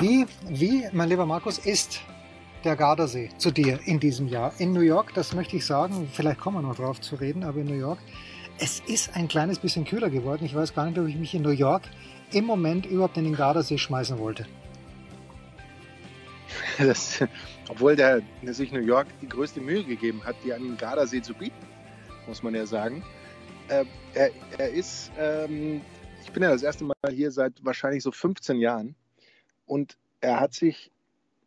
Wie, wie, mein lieber Markus, ist der Gardasee zu dir in diesem Jahr? In New York, das möchte ich sagen, vielleicht kommen wir noch drauf zu reden, aber in New York, es ist ein kleines bisschen kühler geworden. Ich weiß gar nicht, ob ich mich in New York im Moment überhaupt in den Gardasee schmeißen wollte. Das, obwohl der, der sich New York die größte Mühe gegeben hat, die an den Gardasee zu bieten, muss man ja sagen. Äh, er, er, ist, ähm, ich bin ja das erste Mal hier seit wahrscheinlich so 15 Jahren und er hat sich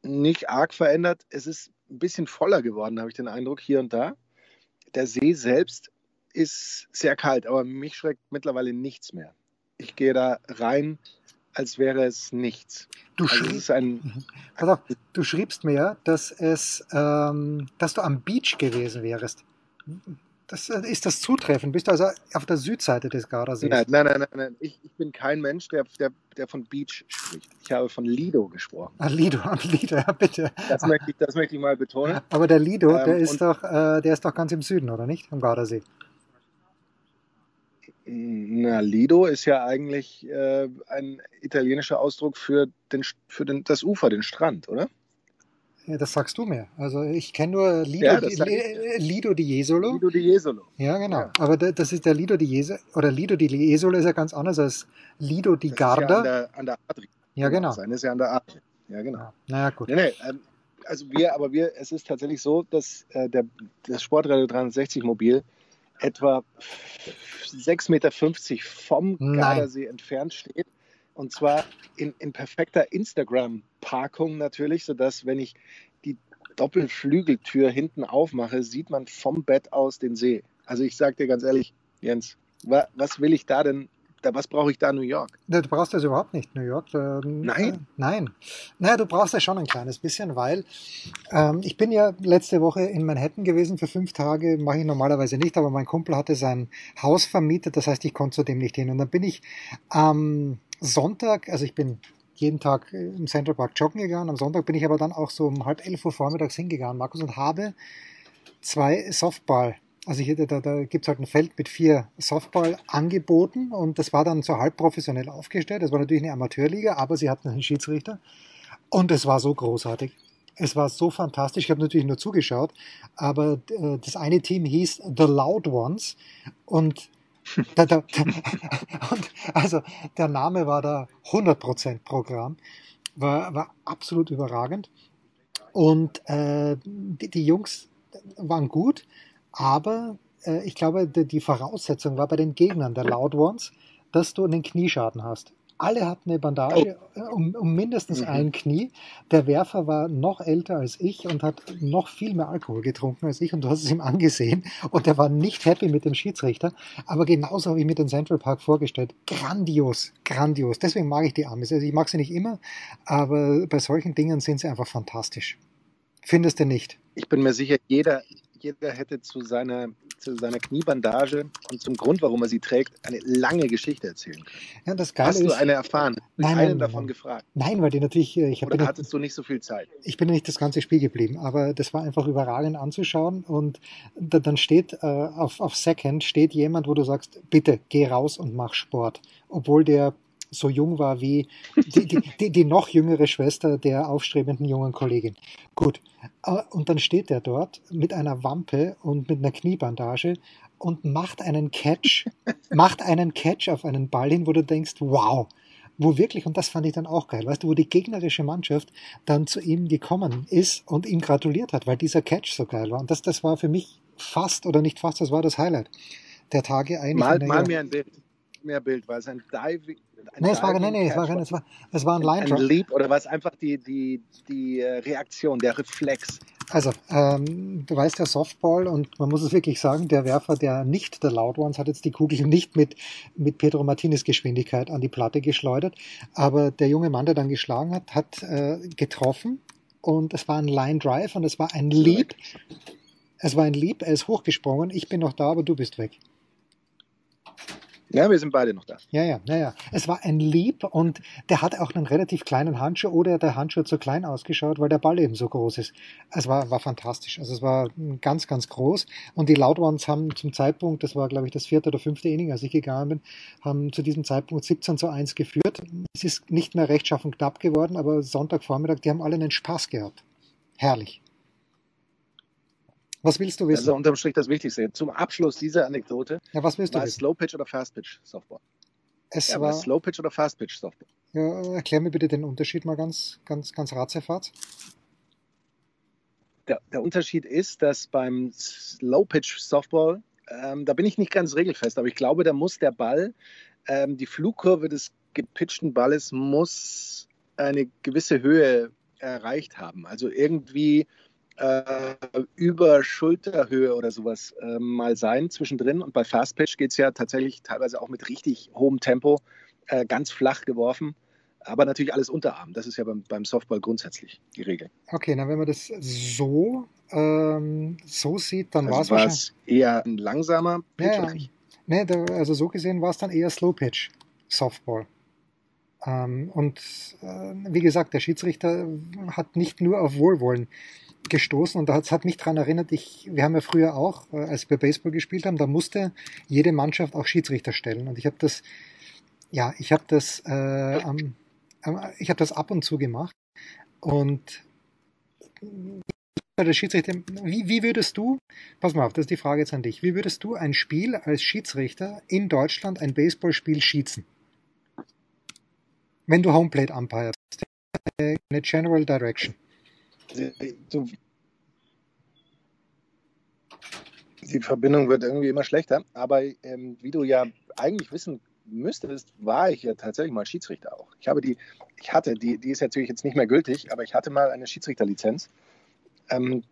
nicht arg verändert. Es ist ein bisschen voller geworden, habe ich den Eindruck, hier und da. Der See selbst ist sehr kalt, aber mich schreckt mittlerweile nichts mehr. Ich gehe da rein, als wäre es nichts. Du, also schrieb, ein, mhm. auf, du schriebst mir, dass, es, ähm, dass du am Beach gewesen wärst. Das, äh, ist das zutreffend? Bist du also auf der Südseite des Gardasees? Nein, nein, nein, nein. nein. Ich, ich, bin kein Mensch, der, der, der von Beach spricht. Ich habe von Lido gesprochen. Ah, Lido, Lido, ja bitte. Das möchte ich, das möchte ich mal betonen. Aber der Lido, ähm, der, ist doch, äh, der ist doch ganz im Süden, oder nicht? Am Gardasee. Na, Lido ist ja eigentlich äh, ein italienischer Ausdruck für, den, für den, das Ufer, den Strand, oder? Ja, das sagst du mir. Also ich kenne nur Lido, ja, di, Lido di Jesolo. Lido di Jesolo. Ja, genau. Ja. Aber das ist der Lido di Jesolo, oder Lido di Jesolo ist ja ganz anders als Lido di das Garda. Ist ja an der, an der Adri. Ja, genau. Seine ist ja an der Adri. Ja, genau. Ja. Naja, gut. Nee, nee, ähm, also wir, aber wir, es ist tatsächlich so, dass äh, der, das Sportradio 360 Mobil etwa 6,50 Meter vom Nein. Gardasee entfernt steht und zwar in, in perfekter Instagram-Parkung natürlich, sodass, wenn ich die Doppelflügeltür hinten aufmache, sieht man vom Bett aus den See. Also ich sage dir ganz ehrlich, Jens, wa, was will ich da denn was brauche ich da New York? Du brauchst das überhaupt nicht, New York. Ähm, nein? Äh, nein. Naja, du brauchst das schon ein kleines bisschen, weil ähm, ich bin ja letzte Woche in Manhattan gewesen für fünf Tage, mache ich normalerweise nicht, aber mein Kumpel hatte sein Haus vermietet, das heißt, ich konnte zu dem nicht hin. Und dann bin ich am Sonntag, also ich bin jeden Tag im Central Park joggen gegangen, am Sonntag bin ich aber dann auch so um halb elf Uhr vormittags hingegangen, Markus, und habe zwei Softball also hier, da, da gibt es halt ein Feld mit vier Softball-Angeboten und das war dann so halb professionell aufgestellt. Das war natürlich eine Amateurliga, aber sie hatten einen Schiedsrichter und es war so großartig. Es war so fantastisch. Ich habe natürlich nur zugeschaut, aber äh, das eine Team hieß The Loud Ones und da, da, und also der Name war da 100% Programm, war, war absolut überragend. Und äh, die, die Jungs waren gut, aber äh, ich glaube, die, die Voraussetzung war bei den Gegnern der Loud Ones, dass du einen Knieschaden hast. Alle hatten eine Bandage oh. Äh, um, um, mindestens mhm. ein Knie. Der Werfer war noch älter als ich und hat noch viel mehr Alkohol getrunken als ich und du hast es ihm angesehen und er war nicht happy mit dem Schiedsrichter. Aber genauso habe ich mir den Central Park vorgestellt. Grandios, grandios. Deswegen mag ich die Amis. Also ich mag sie nicht immer, aber bei solchen Dingen sind sie einfach fantastisch. Findest du nicht? Ich bin mir sicher, jeder, jeder hätte zu seiner, zu seiner Kniebandage und zum Grund, warum er sie trägt, eine lange Geschichte erzählen können. Ja, das Geile Hast du ist, eine erfahren? Nein, einen nein, davon nein. gefragt? Nein, weil die natürlich. Äh, ich Oder hattest nicht, du nicht so viel Zeit? Ich bin nicht das ganze Spiel geblieben, aber das war einfach überragend anzuschauen und da, dann steht äh, auf, auf Second steht jemand, wo du sagst, bitte geh raus und mach Sport, obwohl der so jung war wie die, die, die, die noch jüngere Schwester der aufstrebenden jungen Kollegin. Gut, äh, und dann steht er dort mit einer Wampe und mit einer Kniebandage und macht einen Catch, macht einen Catch auf einen Ball hin, wo du denkst, wow, wo wirklich, und das fand ich dann auch geil, weißt du, wo die gegnerische Mannschaft dann zu ihm gekommen ist und ihm gratuliert hat, weil dieser Catch so geil war. Und das, das war für mich fast oder nicht fast, das war das Highlight der Tage eigentlich. Mal, mal mir ein Bild. mehr Bild. War es ein Diving? Nee, es war, nee, nee, es war, es war, es war ein Line ein Leap oder war es einfach die, die, die äh, Reaktion, der Reflex? Also, ähm, du weißt ja Softball und man muss es wirklich sagen, der Werfer, der nicht der Loud Ones, hat jetzt die Kugel nicht mit, mit Pedro Martinez Geschwindigkeit an die Platte geschleudert, aber der junge Mann, der dann geschlagen hat, hat äh, getroffen und es war ein Line Drive und es war ein Leap. Es war ein Leap, er ist hochgesprungen, ich bin noch da, aber du bist weg. Ja, wir sind beide noch da. Ja, ja, ja, ja. Es war ein Leap und der hat auch einen relativ kleinen Handschuh oder der Handschuh zu klein ausgeschaut, weil der Ball eben so groß ist. Es war, war fantastisch. Also es war ganz, ganz groß. Und die Loud Ones haben zum Zeitpunkt, das war glaube ich das vierte oder fünfte Inning, als ich gegangen bin, haben zu diesem Zeitpunkt 17 zu 1 geführt. Es ist nicht mehr rechtschaffen knapp geworden, aber Sonntagvormittag, die haben alle einen Spaß gehabt. Herrlich. Was willst du Das ist wissen? ja unterm Strich das Wichtigste. Zum Abschluss dieser Anekdote, Ja, was willst du war wissen? Slow Pitch oder Fast Pitch Softball? Es Ja, war Slow Pitch oder Fast Pitch Softball? ja, erklär mir bitte den Unterschied mal ganz, ganz, ganz ratzefatz. Der, der Unterschied ist, dass beim Slow Pitch Softball, ähm, da bin ich nicht ganz regelfest, aber ich glaube, da muss der Ball, ähm, die Flugkurve des gepitchten Balles muss eine gewisse Höhe erreicht haben. Also irgendwie äh, über Schulterhöhe oder sowas äh, mal sein zwischendrin. Und bei Fast Pitch geht es ja tatsächlich teilweise auch mit richtig hohem Tempo, äh, ganz flach geworfen. Aber natürlich alles Unterarm. Das ist ja beim, beim Softball grundsätzlich die Regel. Okay, na wenn man das so, ähm, so sieht, dann war es Also war wahrscheinlich. es eher ein langsamer Pitch. Ja? Nee, da, also so gesehen war es dann eher Slow Pitch Softball. Ähm, und äh, wie gesagt, der Schiedsrichter hat nicht nur auf Wohlwollen gestoßen und das hat mich daran erinnert, ich, wir haben ja früher auch, äh, als wir Baseball gespielt haben, da musste jede Mannschaft auch Schiedsrichter stellen und ich habe das, ja, ich habe das, äh, am- ich habe das ab und zu gemacht und der Schiedsrichter, wie, wie würdest du, pass mal auf, das ist die Frage jetzt an dich, wie würdest du ein Spiel als Schiedsrichter in Deutschland, ein Baseballspiel schießen? Wenn du Homeplate Umpire bist, eine General Direction. Du, die Verbindung wird irgendwie immer schlechter. Aber ähm, wie du ja eigentlich wissen müsstest, war ich ja tatsächlich mal Schiedsrichter auch. Ich habe die, ich hatte, die, die ist natürlich jetzt nicht mehr gültig, aber ich hatte mal eine Schiedsrichterlizenz. Ähm,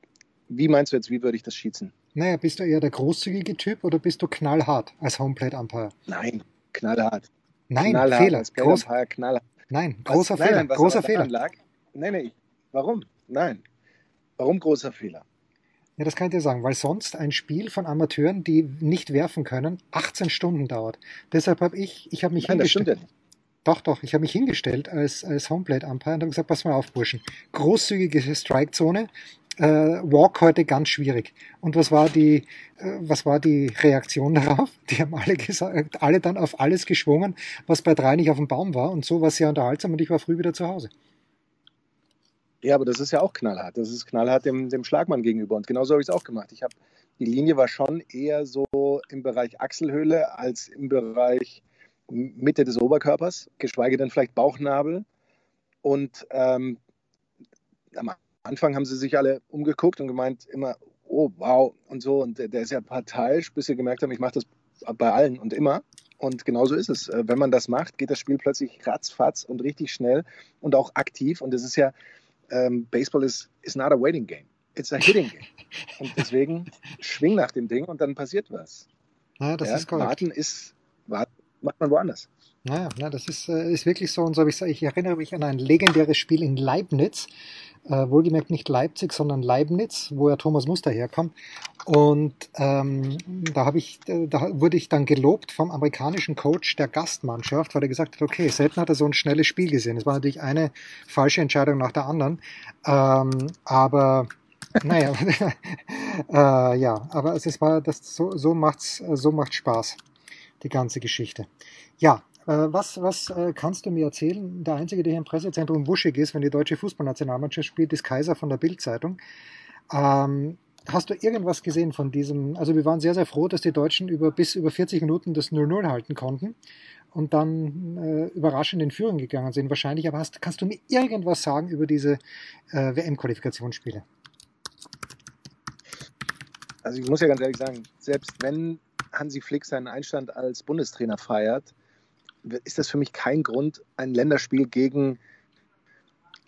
wie meinst du jetzt, wie würde ich das schießen? Naja, bist du eher der großzügige Typ oder bist du knallhart als Homeplate Umpire? Nein, knallhart. Nein, knallhart, Fehler. als Groß, Play-Umpire knallhart. nein, Was? großer nein, Fehler. Nein, was großer Fehler. Lag, nein, nein. Warum? Nein. Warum großer Fehler? Ja, das kann ich dir sagen, weil sonst ein Spiel von Amateuren, die nicht werfen können, 18 Stunden dauert. Deshalb habe ich, ich habe mich Nein, das stimmt hingestellt. ja nicht. Doch, doch, ich habe mich hingestellt als, als Homeplate Umpire und habe gesagt, pass mal auf, Burschen. Großzügige Strikezone, äh, Walk heute ganz schwierig. Und was war die, äh, was war die Reaktion darauf? Die haben alle gesagt, alle dann auf alles geschwungen, was bei drei nicht auf dem Baum war. Und so war es sehr unterhaltsam und ich war früh wieder zu Hause. Ja, aber das ist ja auch knallhart. Das ist knallhart dem, dem Schlagmann gegenüber. Und genauso habe ich es auch gemacht. Ich habe, die Linie war schon eher so im Bereich Achselhöhle als im Bereich Mitte des Oberkörpers, geschweige denn vielleicht Bauchnabel. Und ähm, am Anfang haben sie sich alle umgeguckt und gemeint immer, oh wow und so. Und der, der ist ja parteiisch, bis sie gemerkt haben, ich mache das bei allen und immer. Und genauso ist es. Äh, Wenn man das macht, geht das Spiel plötzlich ratzfatz und richtig schnell und auch aktiv. Und es ist ja, ähm, Baseball ist is not a waiting game. It's a hitting game. Und deswegen schwing nach dem Ding und dann passiert was. Naja, das ja? ist korrekt. Warten ist, warten macht man woanders. Naja, na, das ist, äh, ist wirklich so. Und so habe ich ich erinnere mich an ein legendäres Spiel in Leibniz. Äh, wohlgemerkt nicht Leipzig, sondern Leibniz, wo ja Thomas Muster herkommt. Und ähm, da, habe ich, äh, da wurde ich dann gelobt vom amerikanischen Coach der Gastmannschaft, weil er gesagt hat, okay, selten hat er so ein schnelles Spiel gesehen. Es war natürlich eine falsche Entscheidung nach der anderen. Ähm, aber naja, äh, ja, aber es war das so, so macht's, so macht Spaß, die ganze Geschichte. Ja, was, was äh, kannst du mir erzählen? Der Einzige, der hier im Pressezentrum wuschig ist, wenn die deutsche Fußballnationalmannschaft spielt, ist Kaiser von der Bildzeitung. Ähm, hast du irgendwas gesehen von diesem? Also wir waren sehr, sehr froh, dass die Deutschen über, bis über 40 Minuten das 0-0 halten konnten und dann äh, überraschend in Führung gegangen sind wahrscheinlich. Aber hast, kannst du mir irgendwas sagen über diese äh, WM-Qualifikationsspiele? Also ich muss ja ganz ehrlich sagen, selbst wenn Hansi Flick seinen Einstand als Bundestrainer feiert, ist das für mich kein Grund, ein Länderspiel gegen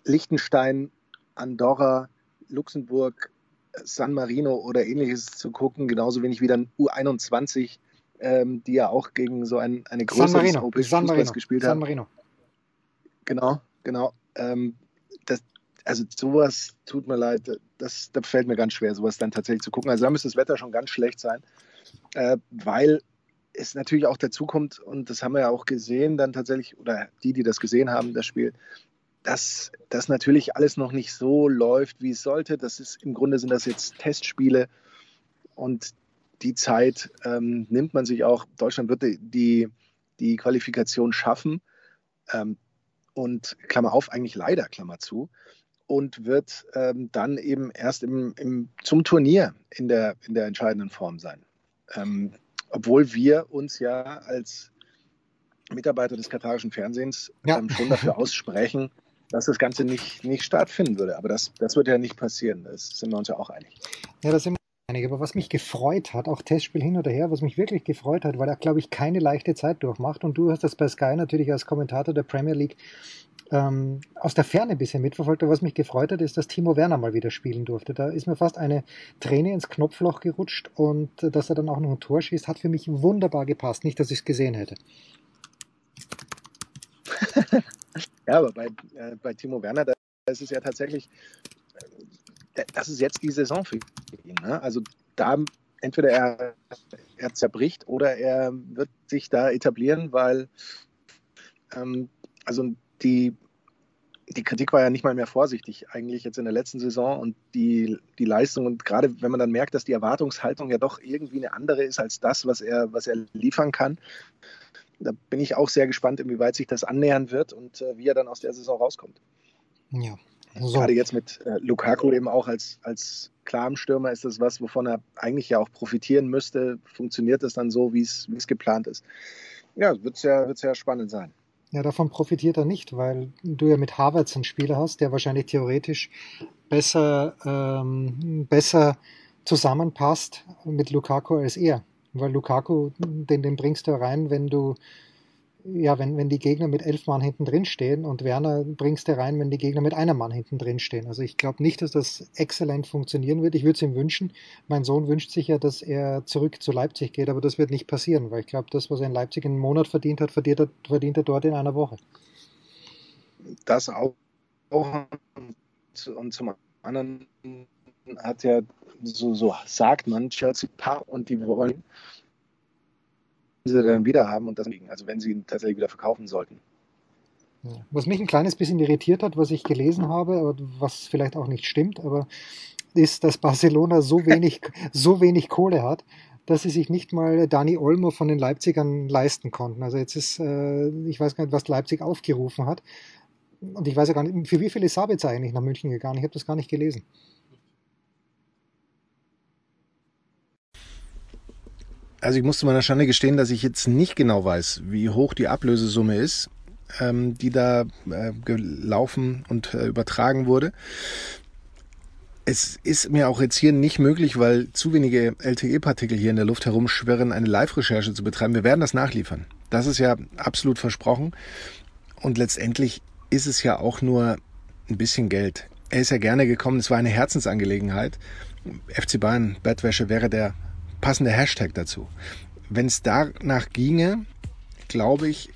Liechtenstein, Andorra, Luxemburg, San Marino oder ähnliches zu gucken, genauso wenig wie dann U21, ähm, die ja auch gegen so ein, eine größere europäische Fußball gespielt haben. San Marino. Genau, genau. Ähm, das, also sowas tut mir leid, das, das fällt mir ganz schwer, sowas dann tatsächlich zu gucken. Also da müsste das Wetter schon ganz schlecht sein, äh, weil es natürlich auch dazu kommt, und das haben wir ja auch gesehen, dann tatsächlich, oder die, die das gesehen haben, das Spiel, dass das natürlich alles noch nicht so läuft, wie es sollte. Das ist im Grunde sind das jetzt Testspiele und die Zeit ähm, nimmt man sich auch. Deutschland wird die, die Qualifikation schaffen ähm, und Klammer auf, eigentlich leider Klammer zu und wird ähm, dann eben erst im, im, zum Turnier in der, in der entscheidenden Form sein. Ähm, obwohl wir uns ja als Mitarbeiter des katarischen Fernsehens ja. ähm, schon dafür aussprechen, dass das Ganze nicht, nicht stattfinden würde. Aber das, das wird ja nicht passieren. Das sind wir uns ja auch einig. Ja, das sind wir einig. Aber was mich gefreut hat, auch Testspiel hin oder her, was mich wirklich gefreut hat, weil er, glaube ich, keine leichte Zeit durchmacht. Und du hast das bei Sky natürlich als Kommentator der Premier League ähm, aus der Ferne ein bisschen mitverfolgt. Aber was mich gefreut hat, ist, dass Timo Werner mal wieder spielen durfte. Da ist mir fast eine Träne ins Knopfloch gerutscht und äh, dass er dann auch noch ein Tor schießt, hat für mich wunderbar gepasst. Nicht, dass ich es gesehen hätte. ja, aber bei, äh, bei Timo Werner, da ist es ja tatsächlich, äh, das ist jetzt die Saison für ihn. Ne? Also da entweder er, er zerbricht oder er wird sich da etablieren, weil ähm, also die, die Kritik war ja nicht mal mehr vorsichtig eigentlich jetzt in der letzten Saison und die, die Leistung und gerade wenn man dann merkt, dass die Erwartungshaltung ja doch irgendwie eine andere ist als das, was er, was er liefern kann, da bin ich auch sehr gespannt, inwieweit sich das annähern wird und äh, wie er dann aus der Saison rauskommt. Ja. So. Gerade jetzt mit äh, Lukaku eben auch als, als klarem Stürmer ist das was, wovon er eigentlich ja auch profitieren müsste. Funktioniert das dann so, wie es geplant ist? Ja, wird es ja, wird's ja spannend sein. Ja, davon profitiert er nicht, weil du ja mit Havertz einen Spieler hast, der wahrscheinlich theoretisch besser, ähm, besser zusammenpasst mit Lukaku als er. Weil Lukaku, den, den bringst du rein, wenn du, ja, wenn, wenn die Gegner mit elf Mann hinten drin stehen und Werner bringst du rein, wenn die Gegner mit einem Mann hinten drin stehen. Also ich glaube nicht, dass das exzellent funktionieren wird. Ich würde es ihm wünschen. Mein Sohn wünscht sich ja, dass er zurück zu Leipzig geht, aber das wird nicht passieren, weil ich glaube, das, was er in Leipzig in einem Monat verdient hat, verdient er, verdient er dort in einer Woche. Das auch. Und zum anderen hat ja so, so sagt man, Chelsea Paar und die wollen sie dann wieder haben und das liegen, also wenn sie ihn tatsächlich wieder verkaufen sollten. Was mich ein kleines bisschen irritiert hat, was ich gelesen habe, was vielleicht auch nicht stimmt, aber ist, dass Barcelona so wenig, so wenig Kohle hat, dass sie sich nicht mal Dani Olmo von den Leipzigern leisten konnten. Also jetzt ist, äh, ich weiß gar nicht, was Leipzig aufgerufen hat. Und ich weiß ja gar nicht, für wie viel ist Sabitzer eigentlich nach München gegangen? Ich habe das gar nicht gelesen. Also ich musste meiner Schande gestehen, dass ich jetzt nicht genau weiß, wie hoch die Ablösesumme ist, ähm, die da äh, gelaufen und äh, übertragen wurde. Es ist mir auch jetzt hier nicht möglich, weil zu wenige LTE-Partikel hier in der Luft herumschwirren, eine Live-Recherche zu betreiben. Wir werden das nachliefern. Das ist ja absolut versprochen. Und letztendlich ist es ja auch nur ein bisschen Geld. Er ist ja gerne gekommen, es war eine Herzensangelegenheit. FC Bayern Bettwäsche wäre der passende Hashtag dazu. Wenn es danach ginge, glaube ich,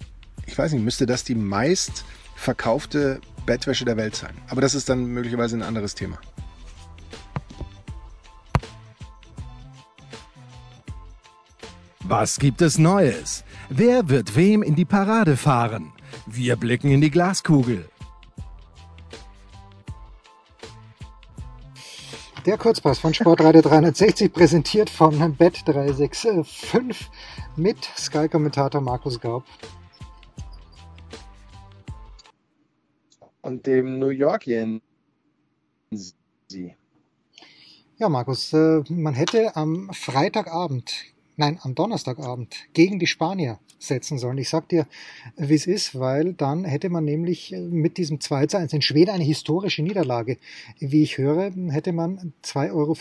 ich weiß nicht, müsste das die meist verkaufte Bettwäsche der Welt sein. Aber das ist dann möglicherweise ein anderes Thema. Was gibt es Neues? Wer wird wem in die Parade fahren? Wir blicken in die Glaskugel. Der Kurzpass von Sportradio 360 präsentiert von Bet365 mit Sky-Kommentator Markus Gaub. Und dem New Yorkien. Ja, Markus, äh, man hätte am Freitagabend nein, am Donnerstagabend gegen die Spanier setzen sollen. Ich sag dir, wie es ist, weil dann hätte man nämlich mit diesem 2 zu 1 in Schweden eine historische Niederlage. Wie ich höre, hätte man 2,50 Euro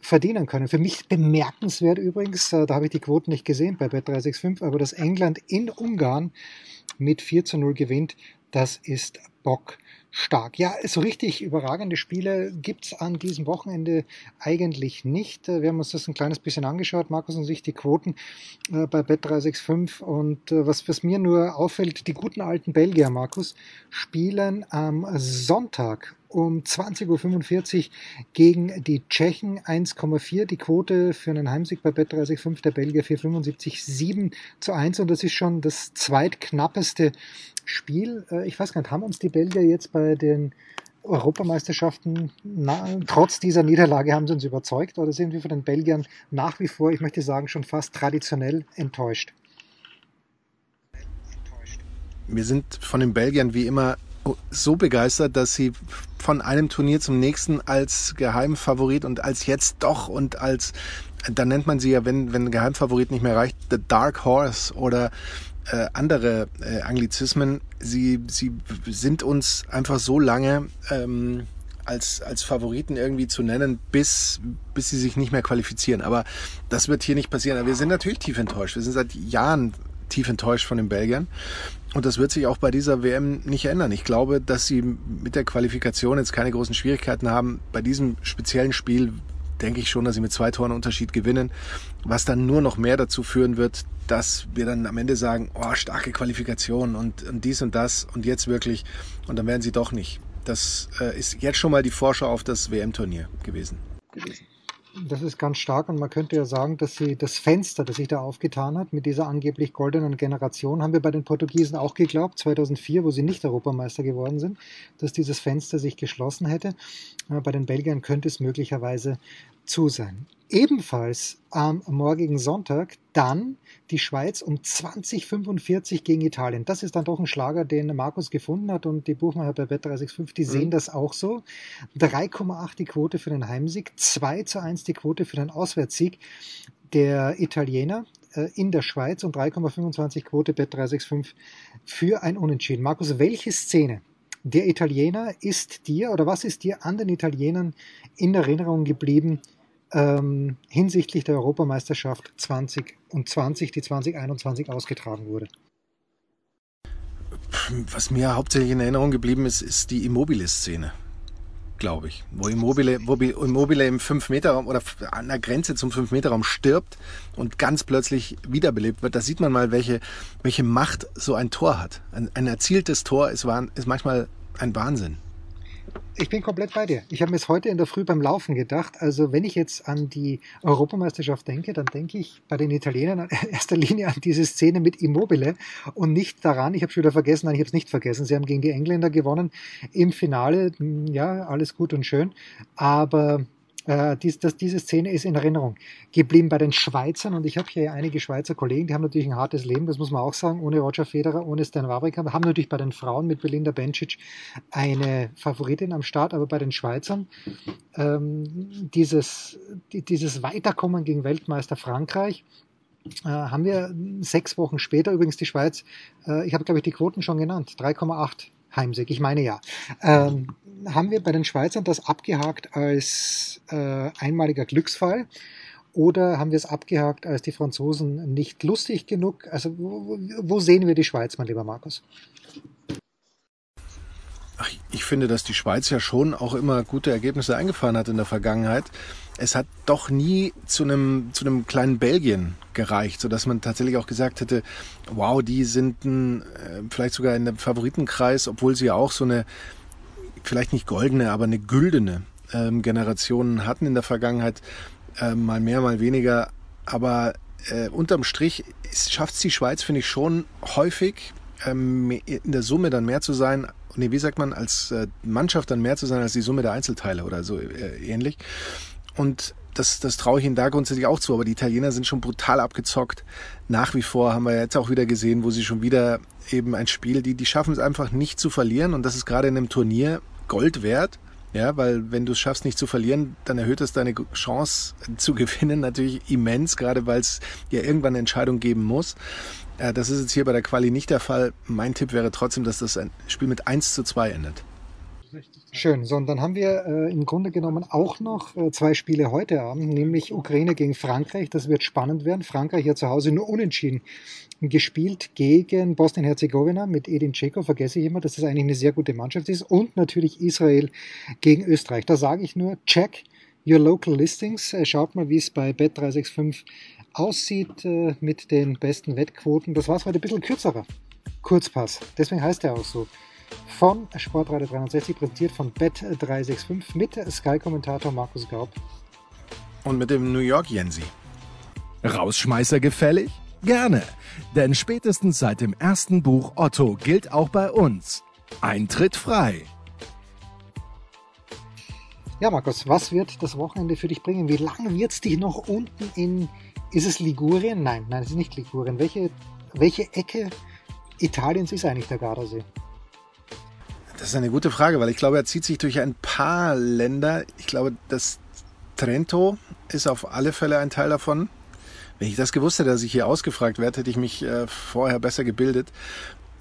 verdienen können. Für mich bemerkenswert übrigens, äh, da habe ich die Quoten nicht gesehen bei Bet365, aber dass England in Ungarn mit 4 zu 0 gewinnt, das ist Bock stark. Ja, so richtig überragende Spiele gibt's an diesem Wochenende eigentlich nicht. Wir haben uns das ein kleines bisschen angeschaut, Markus und sich die Quoten äh, bei Bet365 und äh, was, was mir nur auffällt, die guten alten Belgier, Markus, spielen am Sonntag um 20.45 Uhr gegen die Tschechen 1,4. Die Quote für einen Heimsieg bei Bet365 der Belgier 4,75, 7 zu 1 und das ist schon das zweitknappeste Spiel. Äh, ich weiß gar nicht, haben uns die Belgier jetzt bei den Europameisterschaften, na, trotz dieser Niederlage haben sie uns überzeugt oder sind wir von den Belgiern nach wie vor, ich möchte sagen, schon fast traditionell enttäuscht? Wir sind von den Belgiern wie immer so begeistert, dass sie von einem Turnier zum nächsten als Geheimfavorit und als jetzt doch und als, da nennt man sie ja, wenn, wenn Geheimfavorit nicht mehr reicht, The Dark Horse oder äh, andere äh, Anglizismen. Sie, sie sind uns einfach so lange ähm, als, als Favoriten irgendwie zu nennen, bis, bis sie sich nicht mehr qualifizieren. Aber das wird hier nicht passieren. Aber wir sind natürlich tief enttäuscht. Wir sind seit Jahren tief enttäuscht von den Belgiern. Und das wird sich auch bei dieser WM nicht ändern. Ich glaube, dass sie mit der Qualifikation jetzt keine großen Schwierigkeiten haben. Bei diesem speziellen Spiel denke ich schon, dass sie mit zwei Toren Unterschied gewinnen, was dann nur noch mehr dazu führen wird, dass wir dann am Ende sagen, oh, starke Qualifikation und, und dies und das und jetzt wirklich und dann werden sie doch nicht. Das äh, ist jetzt schon mal die Vorschau auf das WM-Turnier gewesen. gewesen. Das ist ganz stark und man könnte ja sagen, dass sie das Fenster, das sich da aufgetan hat mit dieser angeblich goldenen Generation, haben wir bei den Portugiesen auch geglaubt, 2004, wo sie nicht Europameister geworden sind, dass dieses Fenster sich geschlossen hätte. Bei den Belgiern könnte es möglicherweise zu sein. Ebenfalls am morgigen Sonntag dann die Schweiz um 2045 gegen Italien. Das ist dann doch ein Schlager, den Markus gefunden hat und die Buchmacher bei Bet365, die mhm. sehen das auch so. 3,8 die Quote für den Heimsieg, 2 zu 1 die Quote für den Auswärtssieg der Italiener äh, in der Schweiz und 3,25 Quote Bet365 für ein Unentschieden. Markus, welche Szene der Italiener ist dir oder was ist dir an den Italienern in Erinnerung geblieben, ähm, hinsichtlich der Europameisterschaft 2020, die 2021 ausgetragen wurde? Was mir hauptsächlich in Erinnerung geblieben ist, ist die Immobile-Szene, glaube ich. Wo Immobile, wo Immobile im 5-Meter-Raum oder an der Grenze zum 5-Meter-Raum stirbt und ganz plötzlich wiederbelebt wird. Da sieht man mal, welche, welche Macht so ein Tor hat. Ein, ein erzieltes Tor ist, ist manchmal ein Wahnsinn. Ich bin komplett bei dir. Ich habe mir es heute in der Früh beim Laufen gedacht. Also wenn ich jetzt an die Europameisterschaft denke, dann denke ich bei den Italienern in erster Linie an diese Szene mit Immobile und nicht daran, ich habe schon wieder vergessen, nein, ich habe es nicht vergessen. Sie haben gegen die Engländer gewonnen im Finale. Ja, alles gut und schön. Aber äh, dies, das, diese Szene ist in Erinnerung geblieben bei den Schweizern. Und ich habe hier einige Schweizer Kollegen, die haben natürlich ein hartes Leben, das muss man auch sagen, ohne Roger Federer, ohne Stan Wawrinka, haben natürlich bei den Frauen mit Belinda Bencic eine Favoritin am Start, aber bei den Schweizern ähm, dieses, dieses Weiterkommen gegen Weltmeister Frankreich, äh, haben wir sechs Wochen später, übrigens die Schweiz, äh, ich habe glaube ich die Quoten schon genannt, 3,8 Heimsieg, ich meine ja. Ähm, haben wir bei den Schweizern das abgehakt als äh, einmaliger Glücksfall oder haben wir es abgehakt als die Franzosen nicht lustig genug? Also wo, wo sehen wir die Schweiz, mein lieber Markus? Ach, ich finde, dass die Schweiz ja schon auch immer gute Ergebnisse eingefahren hat in der Vergangenheit. Es hat doch nie zu einem, zu einem kleinen Belgien gereicht, sodass man tatsächlich auch gesagt hätte, wow, die sind ein, äh, vielleicht sogar in dem Favoritenkreis, obwohl sie ja auch so eine, vielleicht nicht goldene, aber eine güldene ähm, Generation hatten in der Vergangenheit, äh, mal mehr, mal weniger. Aber äh, unterm Strich schafft es die Schweiz, finde ich, schon häufig ähm, in der Summe dann mehr zu sein, nee, wie sagt man, als äh, Mannschaft dann mehr zu sein als die Summe der Einzelteile oder so äh, ähnlich. Und das, das traue ich ihnen da grundsätzlich auch zu, aber die Italiener sind schon brutal abgezockt. Nach wie vor haben wir jetzt auch wieder gesehen, wo sie schon wieder eben ein Spiel, die, die schaffen es einfach nicht zu verlieren und das ist gerade in einem Turnier Gold wert, Ja, weil wenn du es schaffst, nicht zu verlieren, dann erhöht es deine Chance zu gewinnen natürlich immens, gerade weil es ja irgendwann eine Entscheidung geben muss. Äh, das ist jetzt hier bei der Quali nicht der Fall. Mein Tipp wäre trotzdem, dass das Spiel mit 1 zu 2 endet. Schön. So, und dann haben wir äh, im Grunde genommen auch noch äh, zwei Spiele heute Abend, nämlich Ukraine gegen Frankreich. Das wird spannend werden. Frankreich hier zu Hause nur unentschieden gespielt gegen Bosnien-Herzegowina mit Edin Dzeko. Vergesse ich immer, dass das eigentlich eine sehr gute Mannschaft ist. Und natürlich Israel gegen Österreich. Da sage ich nur, check your local listings. Äh, schaut mal, wie es bei Bet365 aussieht äh, mit den besten Wettquoten. Das war es heute ein bisschen kürzerer. Kurzpass. Deswegen heißt er auch so von Sportradio 360, präsentiert von Bet365 mit Sky-Kommentator Markus Gaub. Und mit dem New York Jensi. Rausschmeißer gefällig? Gerne, denn spätestens seit dem ersten Buch Otto gilt auch bei uns. Eintritt frei. Ja, Markus, was wird das Wochenende für dich bringen? Wie lange wird es dich noch unten in. Ist es Ligurien? Nein, nein, es ist nicht Ligurien. Welche, welche Ecke Italiens ist eigentlich der Gardasee? Das ist eine gute Frage, weil ich glaube, er zieht sich durch ein paar Länder. Ich glaube, das Trento ist auf alle Fälle ein Teil davon. Wenn ich das gewusst hätte, dass ich hier ausgefragt werde, hätte ich mich äh, vorher besser gebildet.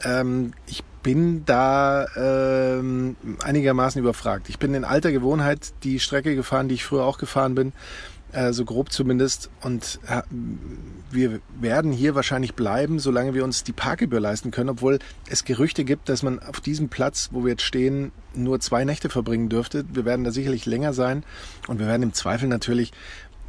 Ähm, ich bin da ähm, einigermaßen überfragt. Ich bin in alter Gewohnheit die Strecke gefahren, die ich früher auch gefahren bin äh, so grob zumindest. Und äh, wir werden hier wahrscheinlich bleiben, solange wir uns die Parkgebühr leisten können, obwohl es Gerüchte gibt, dass man auf diesem Platz, wo wir jetzt stehen, nur zwei Nächte verbringen dürfte. Wir werden da sicherlich länger sein und wir werden im Zweifel natürlich,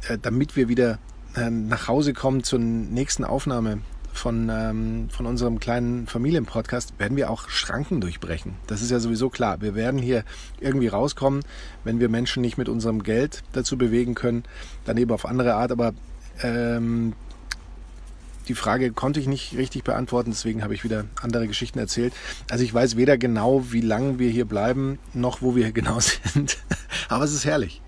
äh, damit wir wieder äh, nach Hause kommen zur nächsten Aufnahme von, ähm, von unserem kleinen Familienpodcast werden wir auch Schranken durchbrechen. Das ist ja sowieso klar. Wir werden hier irgendwie rauskommen, wenn wir Menschen nicht mit unserem Geld dazu bewegen können, dann eben auf andere Art. Aber ähm, die Frage konnte ich nicht richtig beantworten, deswegen habe ich wieder andere Geschichten erzählt. Also ich weiß weder genau, wie lange wir hier bleiben, noch wo wir genau sind. Aber es ist herrlich.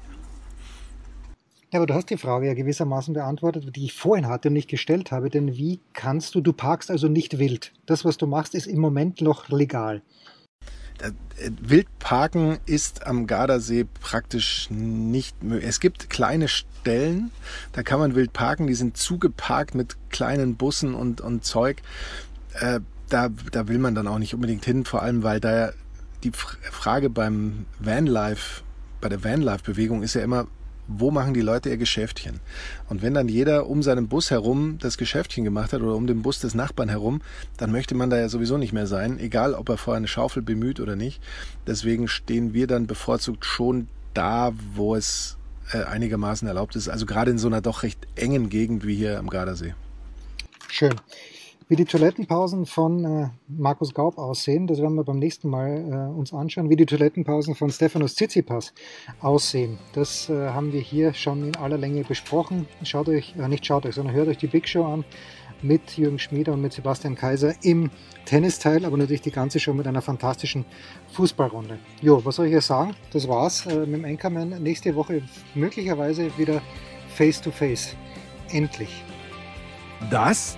Ja, aber du hast die Frage ja gewissermaßen beantwortet, die ich vorhin hatte und nicht gestellt habe. Denn wie kannst du, du parkst also nicht wild. Das, was du machst, ist im Moment noch legal. Äh, Wildparken ist am Gardasee praktisch nicht möglich. Es gibt kleine Stellen, da kann man wild parken, die sind zugeparkt mit kleinen Bussen und, und Zeug. Äh, da, da will man dann auch nicht unbedingt hin, vor allem weil da die Frage beim Vanlife, bei der Vanlife-Bewegung ist ja immer, wo machen die Leute ihr Geschäftchen? Und wenn dann jeder um seinen Bus herum das Geschäftchen gemacht hat oder um den Bus des Nachbarn herum, dann möchte man da ja sowieso nicht mehr sein, egal ob er vorher eine Schaufel bemüht oder nicht. Deswegen stehen wir dann bevorzugt schon da, wo es äh, einigermaßen erlaubt ist. Also gerade in so einer doch recht engen Gegend wie hier am Gardasee. Schön. Wie die Toilettenpausen von äh, Markus Gaub aussehen, das werden wir beim nächsten Mal äh, uns anschauen. Wie die Toilettenpausen von Stefanos Tsitsipas aussehen, das äh, haben wir hier schon in aller Länge besprochen. Schaut euch, äh, nicht schaut euch, sondern hört euch die Big Show an mit Jürgen Schmieder und mit Sebastian Kaiser im Tennisteil, aber natürlich die ganze Show mit einer fantastischen Fußballrunde. Jo, was soll ich jetzt sagen? Das war's äh, mit dem Anchorman. Nächste Woche möglicherweise wieder face to face. Endlich. Das